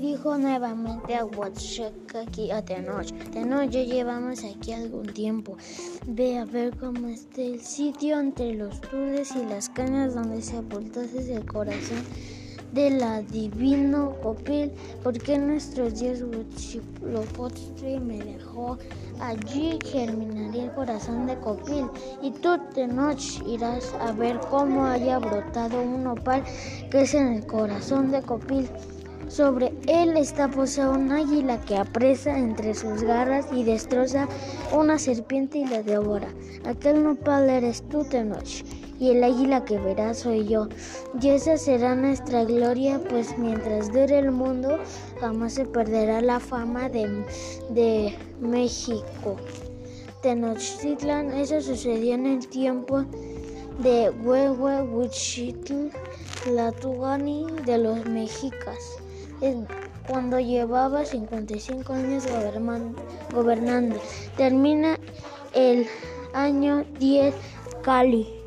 dijo nuevamente a aquí a Tenoch. Tenoch, ya llevamos aquí algún tiempo. Ve a ver cómo está el sitio entre los tules y las cañas donde se aportase el corazón de la divino Copil, porque nuestros días Huitzilopochtli me dejó allí germinaría el corazón de Copil, y tú de noche irás a ver cómo haya brotado un opal que es en el corazón de Copil. Sobre él está posada un águila que apresa entre sus garras y destroza una serpiente y la devora. Aquel nopal eres tú, Tenoch y el águila que verás soy yo. Y esa será nuestra gloria, pues mientras dure el mundo, jamás se perderá la fama de, de México. Tenochtitlan, eso sucedió en el tiempo de Huehue Huichitl, Tugani de los mexicas, cuando llevaba 55 años gobernando. Termina el año 10 Cali.